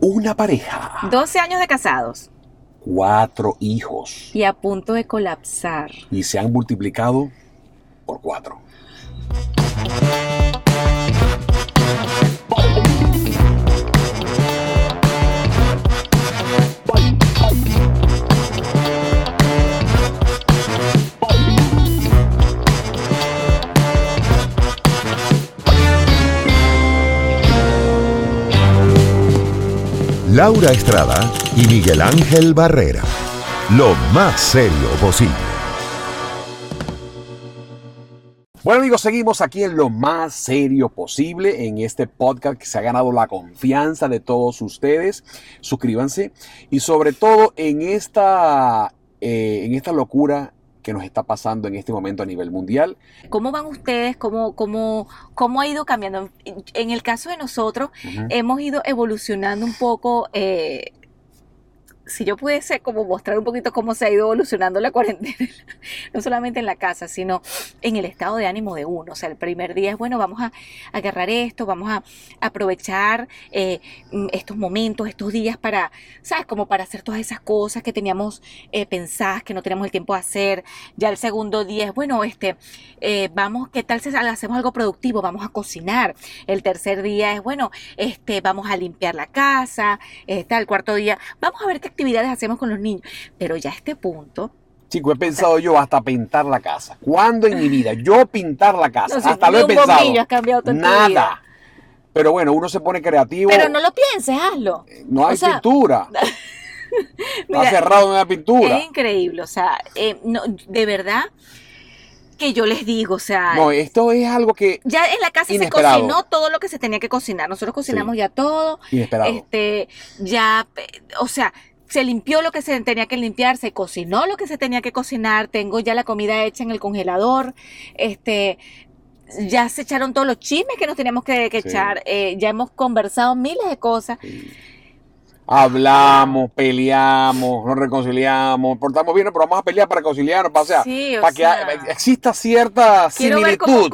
Una pareja. 12 años de casados. Cuatro hijos. Y a punto de colapsar. Y se han multiplicado por cuatro. Laura Estrada y Miguel Ángel Barrera. Lo más serio posible. Bueno amigos, seguimos aquí en lo más serio posible en este podcast que se ha ganado la confianza de todos ustedes. Suscríbanse y sobre todo en esta, eh, en esta locura que nos está pasando en este momento a nivel mundial. ¿Cómo van ustedes? ¿Cómo, cómo, cómo ha ido cambiando? En el caso de nosotros, hemos ido evolucionando un poco eh, si yo pudiese como mostrar un poquito cómo se ha ido evolucionando la cuarentena, no solamente en la casa, sino en el estado de ánimo de uno. O sea, el primer día es, bueno, vamos a, agarrar esto, vamos a aprovechar eh, mm, estos momentos, estos días para, ¿sabes? Como para hacer todas esas cosas que teníamos eh, pensadas, que no teníamos el tiempo de hacer. Ya el segundo día es, bueno, este, eh, vamos, ¿qué tal si hacemos algo productivo? Vamos a cocinar. El tercer día es, bueno, este, vamos a limpiar la casa. Está el cuarto día, vamos a ver qué actividades hacemos con los niños. Pero ya a este punto, Chico, he pensado yo hasta pintar la casa. ¿Cuándo en mi vida? Yo pintar la casa. hasta lo he pensado. Nada. Pero bueno, uno se pone creativo. Pero no lo pienses, hazlo. No hay pintura. Está cerrado en la pintura. Es increíble. O sea, eh, no, de verdad que yo les digo, o sea. No, esto es algo que. Ya en la casa se cocinó todo lo que se tenía que cocinar. Nosotros cocinamos ya todo. Inesperado. Este, ya, o sea, se limpió lo que se tenía que limpiar, se cocinó lo que se tenía que cocinar, tengo ya la comida hecha en el congelador, este, ya se echaron todos los chismes que nos teníamos que, echar, eh, ya hemos conversado miles de cosas. Hablamos, peleamos, nos reconciliamos, portamos bien, pero vamos a pelear para conciliarnos, para, para que exista cierta similitud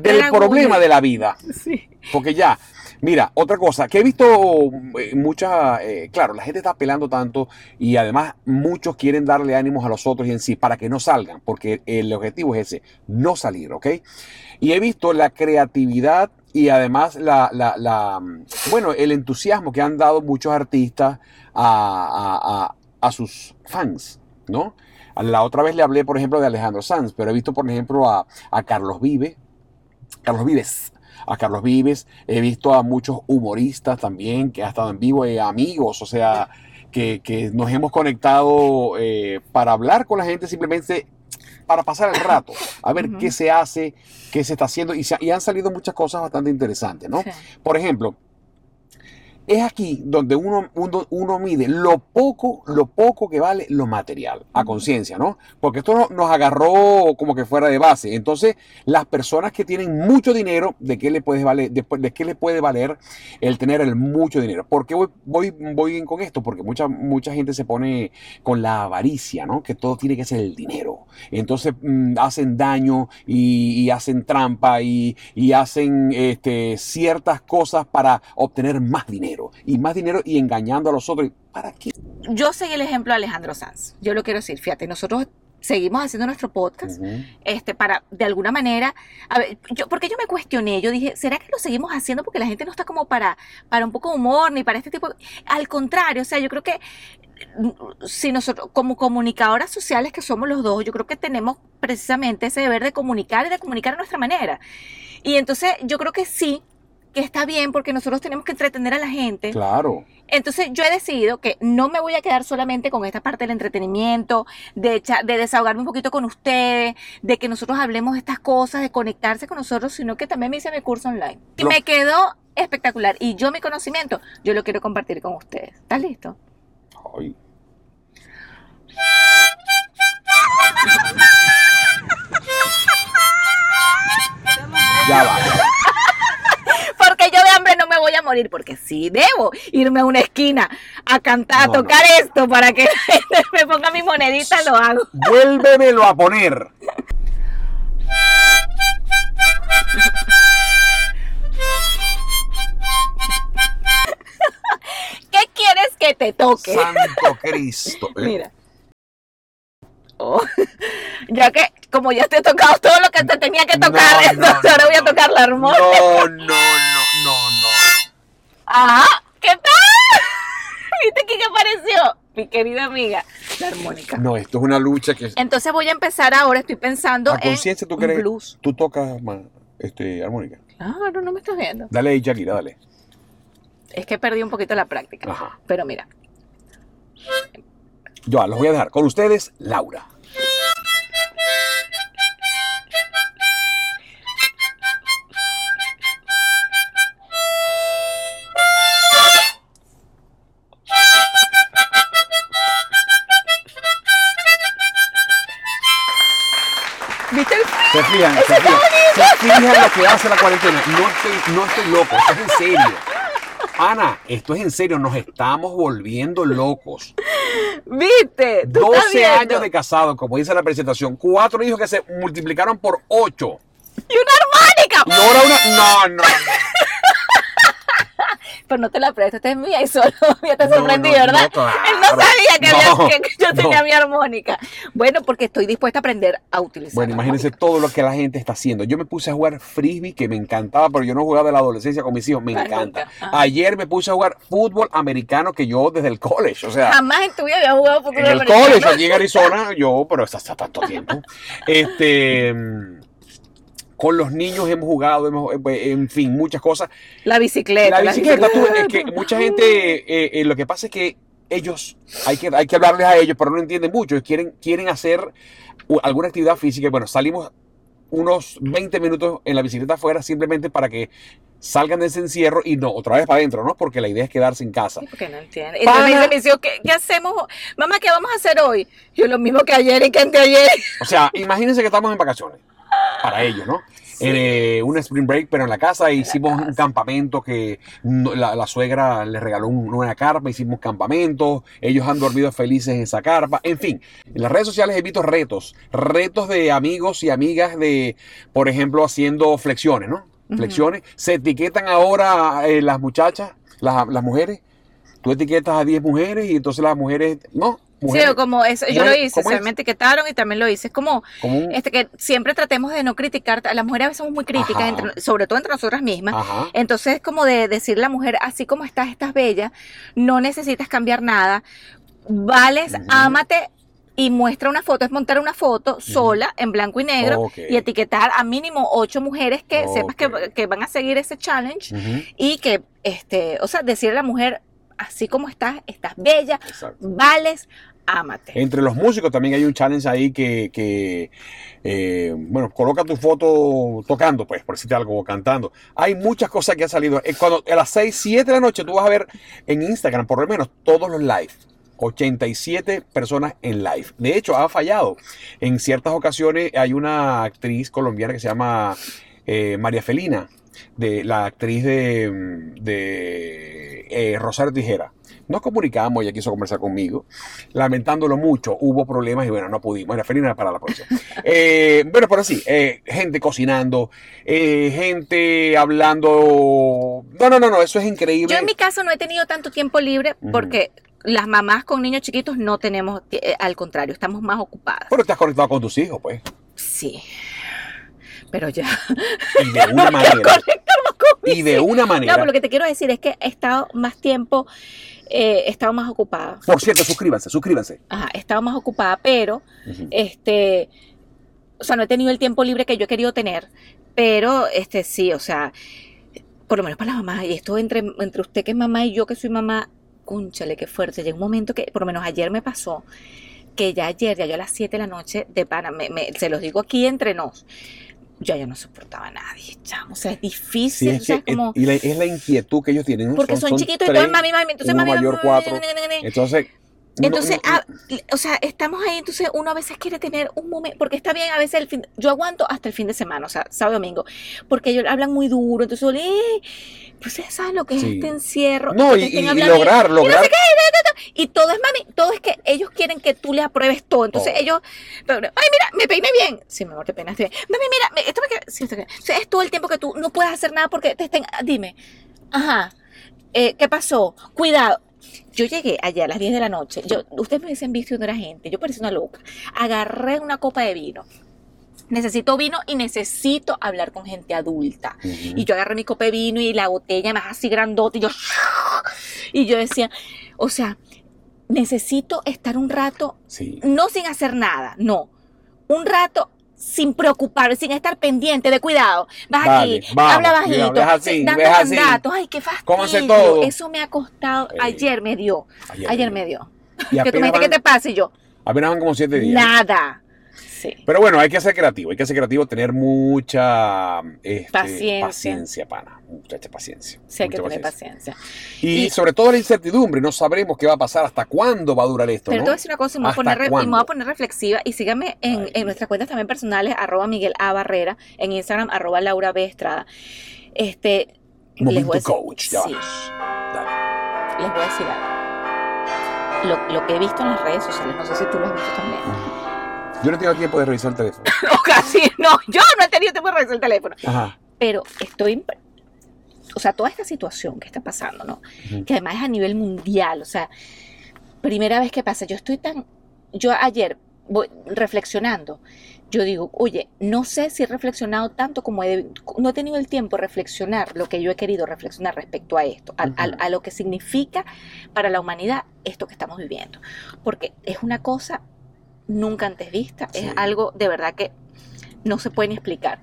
del problema de la vida. Porque ya, Mira, otra cosa, que he visto eh, mucha, eh, claro, la gente está peleando tanto y además muchos quieren darle ánimos a los otros y en sí para que no salgan, porque el objetivo es ese, no salir, ¿ok? Y he visto la creatividad y además la, la, bueno, el entusiasmo que han dado muchos artistas a, sus fans, ¿no? La otra vez le hablé, por ejemplo, de Alejandro Sanz, pero he visto, por ejemplo, a, a Carlos Vive, Carlos Vives, a Carlos Vives, he visto a muchos humoristas también que han estado en vivo, eh, amigos, o sea, que, nos hemos conectado eh, para hablar con la gente simplemente para pasar el rato, a ver qué se hace, qué se está haciendo y, y, han salido muchas cosas bastante interesantes, ¿no? Por ejemplo, es aquí donde uno, uno, mide lo poco, lo poco que vale lo material, a conciencia, ¿no? Porque esto nos agarró como que fuera de base. Entonces, las personas que tienen mucho dinero, ¿de qué le puede valer, de, qué le puede valer el tener el mucho dinero? ¿Por qué voy, voy, voy bien con esto? Porque mucha, mucha gente se pone con la avaricia, ¿no? Que todo tiene que ser el dinero. Entonces, mm, hacen daño y, hacen trampa y, y hacen este, ciertas cosas para obtener más dinero y más dinero y engañando a los otros. ¿Para qué? Yo seguí el ejemplo de Alejandro Sanz. Yo lo quiero decir, fíjate, nosotros seguimos haciendo nuestro podcast, este, para de alguna manera, a ver, yo, porque yo me cuestioné, yo dije, ¿será que lo seguimos haciendo porque la gente no está como para, para un poco de humor ni para este tipo? Al contrario, o sea, yo creo que mm, si nosotros, como comunicadoras sociales que somos los dos, yo creo que tenemos precisamente ese deber de comunicar y de comunicar a nuestra manera. Y entonces yo creo que sí, que está bien porque nosotros tenemos que entretener a la gente. Claro. Entonces yo he decidido que no me voy a quedar solamente con esta parte del entretenimiento, de, de desahogarme un poquito con ustedes, de que nosotros hablemos de estas cosas, de conectarse con nosotros, sino que también me hice mi curso online. Y me quedó espectacular. Y yo mi conocimiento, yo lo quiero compartir con ustedes. ¿Estás listo? Ay. Ya va yo de hambre no me voy a morir, porque sí debo irme a una esquina a cantar, a tocar esto para que me ponga mi monedita, lo hago. Vuélvemelo a poner. ¿Qué que te toque. Santo Cristo. ¿eh? Mira. Oh, ya que, como ya te he tocado todo lo que te tenía que tocar, entonces ahora voy a tocar la armónica. No, no, no, no, no. Ajá, ¿qué tal? ¿Viste qué apareció? Mi querida amiga, la armónica. No, esto es una lucha que... Entonces voy a empezar ahora, estoy pensando a conciencia, ¿tú crees? Blues. ¿Tú tocas este, armónica? Claro, no me estás viendo. Dale ahí, Shakira, dale. Es que perdí un poquito la práctica. Ajá. Pero mira. Yo los voy a dejar con ustedes, Laura. Fijan, se fijan, se fijan lo que hace la cuarentena. No estoy, no estoy loco, esto es en serio. Ana, esto es en serio, nos estamos volviendo locos. ¿Viste? 12 años de casado, como dice la presentación, cuatro hijos que se multiplicaron por ocho. Y una armónica. Y ahora una. No, no, no pero no te la presto, esta es mía y solo ya te sorprendí, ¿verdad? Él no sabía que, yo tenía mi armónica. Bueno, porque estoy dispuesta a aprender a utilizar. Bueno, imagínense todo lo que la gente está haciendo. Yo me puse a jugar frisbee, que me encantaba, pero yo no jugaba de la adolescencia con mis hijos, me encanta. Ayer me puse a jugar fútbol americano que yo desde el college, o sea. Jamás en tu vida había jugado fútbol americano. En el college, allí en Arizona, yo, pero hasta tanto tiempo. Este con los niños hemos jugado, hemos, eh, pues, en fin, muchas cosas. La bicicleta. La bicicleta, tú, es que mucha gente, eh, eh, lo que pasa es que ellos, hay que, hay que hablarles a ellos, pero no entienden mucho, quieren, quieren hacer alguna actividad física. Bueno, salimos unos 20 minutos en la bicicleta afuera simplemente para que salgan de ese encierro y no, otra vez para adentro, ¿no? Porque la idea es quedarse en casa. Sí, porque no entienden. Entonces me ¿qué, ¿qué, hacemos? Mamá, ¿qué vamos a hacer hoy? Yo lo mismo que ayer y que anteayer. O sea, imagínense que estamos en vacaciones para ellos, ¿no? Eh, un spring break, pero en la casa hicimos un campamento que la, suegra les regaló una carpa, hicimos campamento, ellos han dormido felices en esa carpa, en fin, en las redes sociales he visto retos, retos de amigos y amigas de, por ejemplo, haciendo flexiones, ¿no? Flexiones, se etiquetan ahora eh, las muchachas, las, las mujeres, tú etiquetas a 10 mujeres y entonces las mujeres, no, sí, como eso, yo lo hice, se me etiquetaron y también lo hice. Es como este que siempre tratemos de no criticar, las mujeres a veces somos muy críticas, sobre todo entre nosotras mismas. Entonces es como de decirle a la mujer, así como estás, estás bella, no necesitas cambiar nada, vales, ámate, y muestra una foto, es montar una foto sola en blanco y negro y etiquetar a mínimo ocho mujeres que sepas que, van a seguir ese challenge y que, este, o sea, decirle a la mujer, así como estás, estás bella, vales, ámate. Entre los músicos también hay un challenge ahí que, eh, bueno, coloca tu foto tocando, pues, por decirte algo, cantando. Hay muchas cosas que han salido. Eh, cuando a las 6, 7 de la noche tú vas a ver en Instagram, por lo menos, todos los live. 87 personas en live. De hecho, ha fallado. En ciertas ocasiones hay una actriz colombiana que se llama eh, María Felina, de la actriz de, de Rosario Tijera nos comunicamos, ella quiso conversar conmigo, lamentándolo mucho, hubo problemas y bueno, no pudimos. Era feliz para la próxima. Eh, bueno, pero sí, eh, gente cocinando, eh, gente hablando. No, no, no, no, eso es increíble. Yo en mi caso no he tenido tanto tiempo libre porque las mamás con niños chiquitos no tenemos, al contrario, estamos más ocupadas. Pero estás conectado con tus hijos, pues. Sí. Pero ya. Y de una manera. Y de una manera. No, pero lo que te quiero decir es que he estado más tiempo eh, he estado más ocupada. Por cierto, suscríbanse, suscríbanse. Ajá, he estado más ocupada, pero este, o sea, no he tenido el tiempo libre que yo he querido tener, pero este sí, o sea, por lo menos para la mamá, y esto entre, entre usted que es mamá y yo que soy mamá, cúnchale, qué fuerte. Llega un momento que, por lo menos ayer me pasó, que ya ayer, ya yo a las 7 de la noche, de pana, se los digo aquí entre nos, ya yo no soportaba a nadie, chamo. O sea, es difícil. es, como... y es la inquietud que ellos tienen. Porque son, chiquitos y todo mami, mami. Entonces, mami, mayor cuatro. Entonces, entonces, ah, o sea, estamos ahí, entonces uno a veces quiere tener un momento, porque está bien, a veces el fin, yo aguanto hasta el fin de semana, o sea, sábado domingo, porque ellos hablan muy duro, entonces, eh, pues ya sabes lo que es este encierro. No, y, lograr, lograr. Y, todo es, mami, todo es que ellos quieren que tú le apruebes todo, entonces ellos, ay, mira, me peiné bien, sí, mi amor, te peinaste bien, mami, mira, esto me queda, sí, esto o sea, es todo el tiempo que tú no puedes hacer nada porque te estén, dime, ajá, eh, ¿qué pasó? Cuidado, yo llegué allá a las 10 de la noche. Yo, ustedes me dicen visto de la gente. Yo parecía una loca. Agarré una copa de vino. Necesito vino y necesito hablar con gente adulta. Y yo agarré mi copa de vino y la botella más así grandota y yo... Y yo decía, o sea, necesito estar un rato, no sin hacer nada, no. Un rato sin preocuparme, sin estar pendiente de cuidado. Vas aquí, habla bajito, dando mandatos. Ay, qué fastidio. todo? Eso me ha costado. Ayer me dio. Ayer, me dio. que tú me dijiste que te pase yo. Apenas van como siete días. Nada. Pero bueno, hay que ser creativo, hay que ser creativo, tener mucha este, paciencia. paciencia, pana. Mucha paciencia. Sí, hay que tener paciencia. Y, sobre todo la incertidumbre, no sabremos qué va a pasar, hasta cuándo va a durar esto. Pero te voy a decir una cosa, y me, voy a poner, reflexiva y síganme en, en, nuestras cuentas también personales, arroba Miguel A. Barrera, en Instagram, arroba Laura B. Estrada. Este, les voy a decir, coach, Les voy a decir algo. Lo, lo, que he visto en las redes sociales, no sé si tú lo has visto también. Yo no tengo tiempo de revisar el teléfono. no, casi no. Yo no he tenido tiempo de revisar el teléfono. Ajá. Pero estoy. O sea, toda esta situación que está pasando, ¿no? Que además es a nivel mundial. O sea, primera vez que pasa. Yo estoy tan. Yo ayer, voy reflexionando, yo digo, oye, no sé si he reflexionado tanto como he. No he tenido el tiempo de reflexionar lo que yo he querido reflexionar respecto a esto, a, a lo que significa para la humanidad esto que estamos viviendo. Porque es una cosa nunca antes vista. Es algo de verdad que no se puede ni explicar.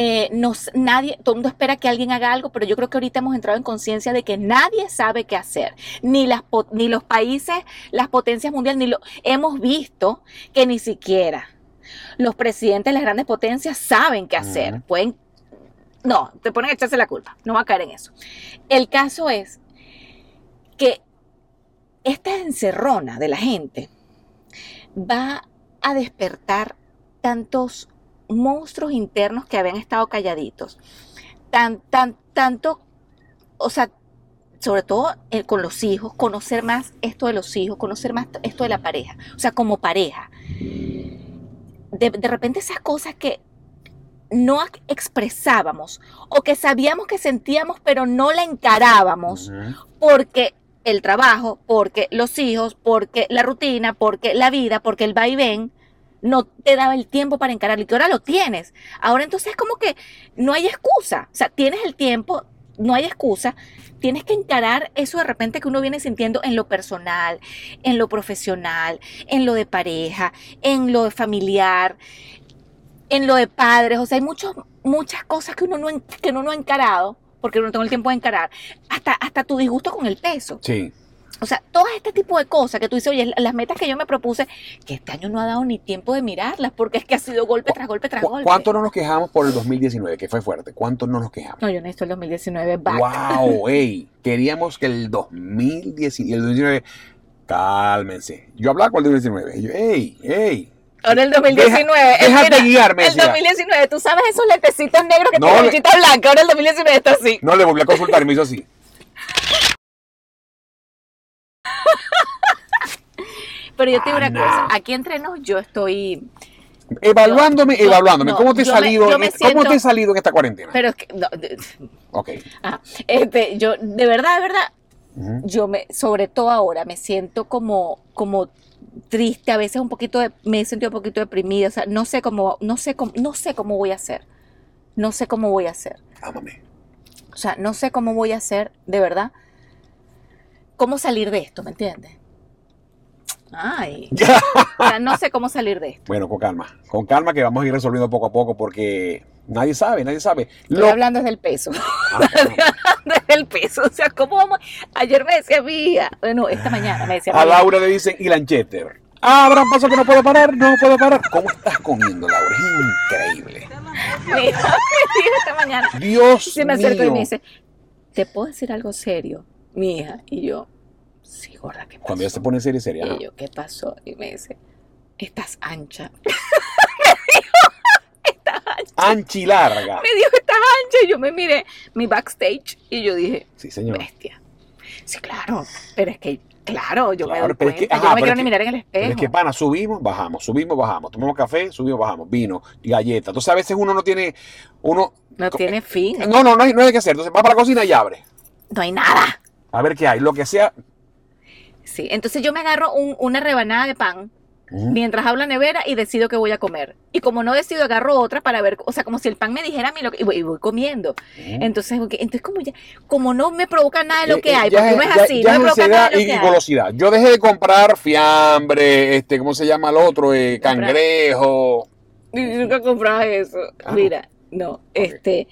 Eh, nadie, todo el mundo espera que alguien haga algo, pero yo creo que ahorita hemos entrado en conciencia de que nadie sabe qué hacer, ni, las, ni los países, las potencias mundiales, ni lo hemos visto que ni siquiera los presidentes de las grandes potencias saben qué hacer. Pueden, no, te ponen a echarse la culpa, no va a caer en eso. El caso es que esta encerrona de la gente va a despertar tantos monstruos internos que habían estado calladitos. Tan, tan, tanto, o sea, sobre todo eh, con los hijos, conocer más esto de los hijos, conocer más esto de la pareja, o sea, como pareja. De, repente esas cosas que no expresábamos o que sabíamos que sentíamos pero no la encarábamos porque el trabajo, porque los hijos, porque la rutina, porque la vida, porque el vaivén, no te daba el tiempo para encararlo y que ahora lo tienes. Ahora entonces es como que no hay excusa. O sea, tienes el tiempo, no hay excusa. Tienes que encarar eso de repente que uno viene sintiendo en lo personal, en lo profesional, en lo de pareja, en lo de familiar, en lo de padres. O sea, hay muchos, muchas cosas que uno, no, que uno no ha encarado porque no tengo el tiempo de encarar, hasta, hasta tu disgusto con el peso. Sí. O sea, todo este tipo de cosas que tú dices, oye, las metas que yo me propuse, que este año no ha dado ni tiempo de mirarlas, porque es que ha sido golpe tras golpe tras golpe. ¿Cuánto no nos quejamos por el 2019, que fue fuerte? ¿Cuánto no nos quejamos? No, yo necesito el 2019 back. ¡Wow! ¡Ey! Queríamos que el 2019... Cálmense. Yo hablaba con el 2019. Y yo, ¡ey! ¡ey! Ahora el 2019. déjate guiarme. El 2019, tú sabes esos lentecitos negros que no, tienen lechita blanca. Ahora el 2019 está así. No le volví a consultar y me hizo así. Pero yo te digo una cosa, aquí entre nos yo estoy evaluándome, evaluándome. ¿Cómo te he salido? ¿Cómo te he salido en esta cuarentena? Pero es que no, ok. Ah, este, yo de verdad, de verdad, yo me, sobre todo ahora, me siento como, como triste, a veces un poquito, de, me he sentido un poquito deprimida, o sea, no sé cómo, no sé cómo, no sé cómo voy a hacer, no sé cómo voy a hacer. Ámame. O sea, no sé cómo voy a hacer, de verdad, cómo salir de esto, ¿me entiendes? Ay, o sea, no sé cómo salir de esto. Bueno, con calma, con calma que vamos a ir resolviendo poco a poco porque nadie sabe, nadie sabe. Estoy hablando desde el peso. Ah, desde el peso. O sea, ¿cómo vamos? Ayer me decía mía, bueno, esta mañana me decía. A Laura le dicen y Lancheter. Ah, habrá un paso que no puedo parar, no puedo parar. ¿Cómo estás comiendo, Laura? Es increíble. Mira, me dijo esta mañana. Dios Se me acercó y me dice, ¿te puedo decir algo serio, mi hija? Y yo, sí, gorda, ¿qué pasó? Cuando ya se pone serio, seria. Y yo, ¿qué pasó? Y me dice, estás ancha. Ancha y larga. Me dijo, estás ancha. Y yo me miré mi backstage y yo dije, sí, señor. Bestia. Sí, claro. Pero es que, claro, yo me doy cuenta. que, yo no me quiero ni mirar en el espejo. es que, pana, subimos, bajamos, subimos, bajamos. Tomamos café, subimos, bajamos. Vino, galletas. Entonces, a veces uno no tiene, uno... No tiene fin. No, no, no hay, no hay que hacer. Entonces, va para la cocina y abre. No hay nada. A ver qué hay, lo que sea. Sí, entonces yo me agarro una rebanada de pan mientras hablo nevera y decido que voy a comer. Y como no decido, agarro otra para ver, o sea, como si el pan me dijera a mí lo que, y voy, comiendo. Entonces, entonces como ya, como no me provoca nada de lo eh, que eh, hay, porque no es así, no me provoca nada de lo y, que golosidad. Yo dejé de comprar fiambre, este, ¿cómo se llama el otro? Eh, cangrejo. Y nunca compraba eso. Ah, Mira, no, este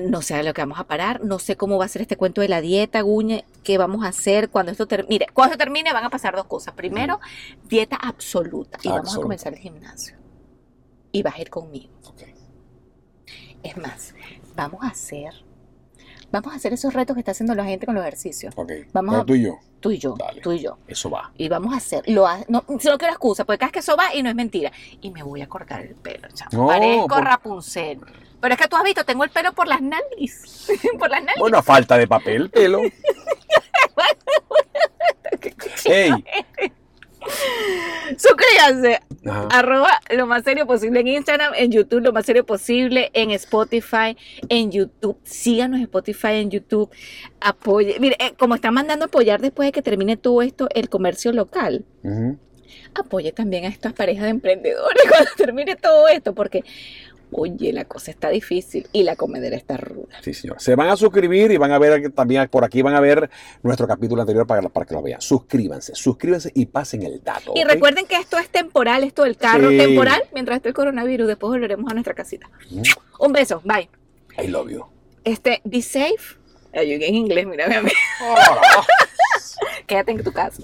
no sé a lo que vamos a parar, no sé cómo va a ser este cuento de la dieta, Guñe, qué vamos a hacer cuando esto termine. Mire, cuando esto termine van a pasar dos cosas. Primero, dieta absoluta y vamos a comenzar el gimnasio. Y vas a ir conmigo. Es más, vamos a hacer, vamos a hacer esos retos que está haciendo la gente con los ejercicios. Vamos a, tú y yo. Tú y yo, tú y yo. Eso va. Y vamos a hacer, lo no, no quiero excusa, porque cada que eso va y no es mentira. Y me voy a cortar el pelo, chamo. Parezco Rapunzel. Pero es que tú has visto, tengo el pelo por las nalgas. por las nalgas. Bueno, a falta de papel, pelo. ¡Ey! Suscríbanse. Arroba lo más serio posible en Instagram, en YouTube, lo más serio posible, en Spotify, en YouTube. Síganos en Spotify, en YouTube. Apoye. Mire, eh, como están mandando apoyar después de que termine todo esto, el comercio local. Apoye también a estas parejas de emprendedores cuando termine todo esto, porque oye, la cosa está difícil y la comedera está ruda. Sí, señor. Se van a suscribir y van a ver también por aquí, van a ver nuestro capítulo anterior para, para que lo vean. Suscríbanse, suscríbanse y pasen el dato. Y recuerden que esto es temporal, esto del carro temporal, mientras esté el coronavirus, después volveremos a nuestra casita. Un beso, bye. I love you. Este, be safe. Ayugué en inglés, mira, mi amigo. Quédate en tu casa.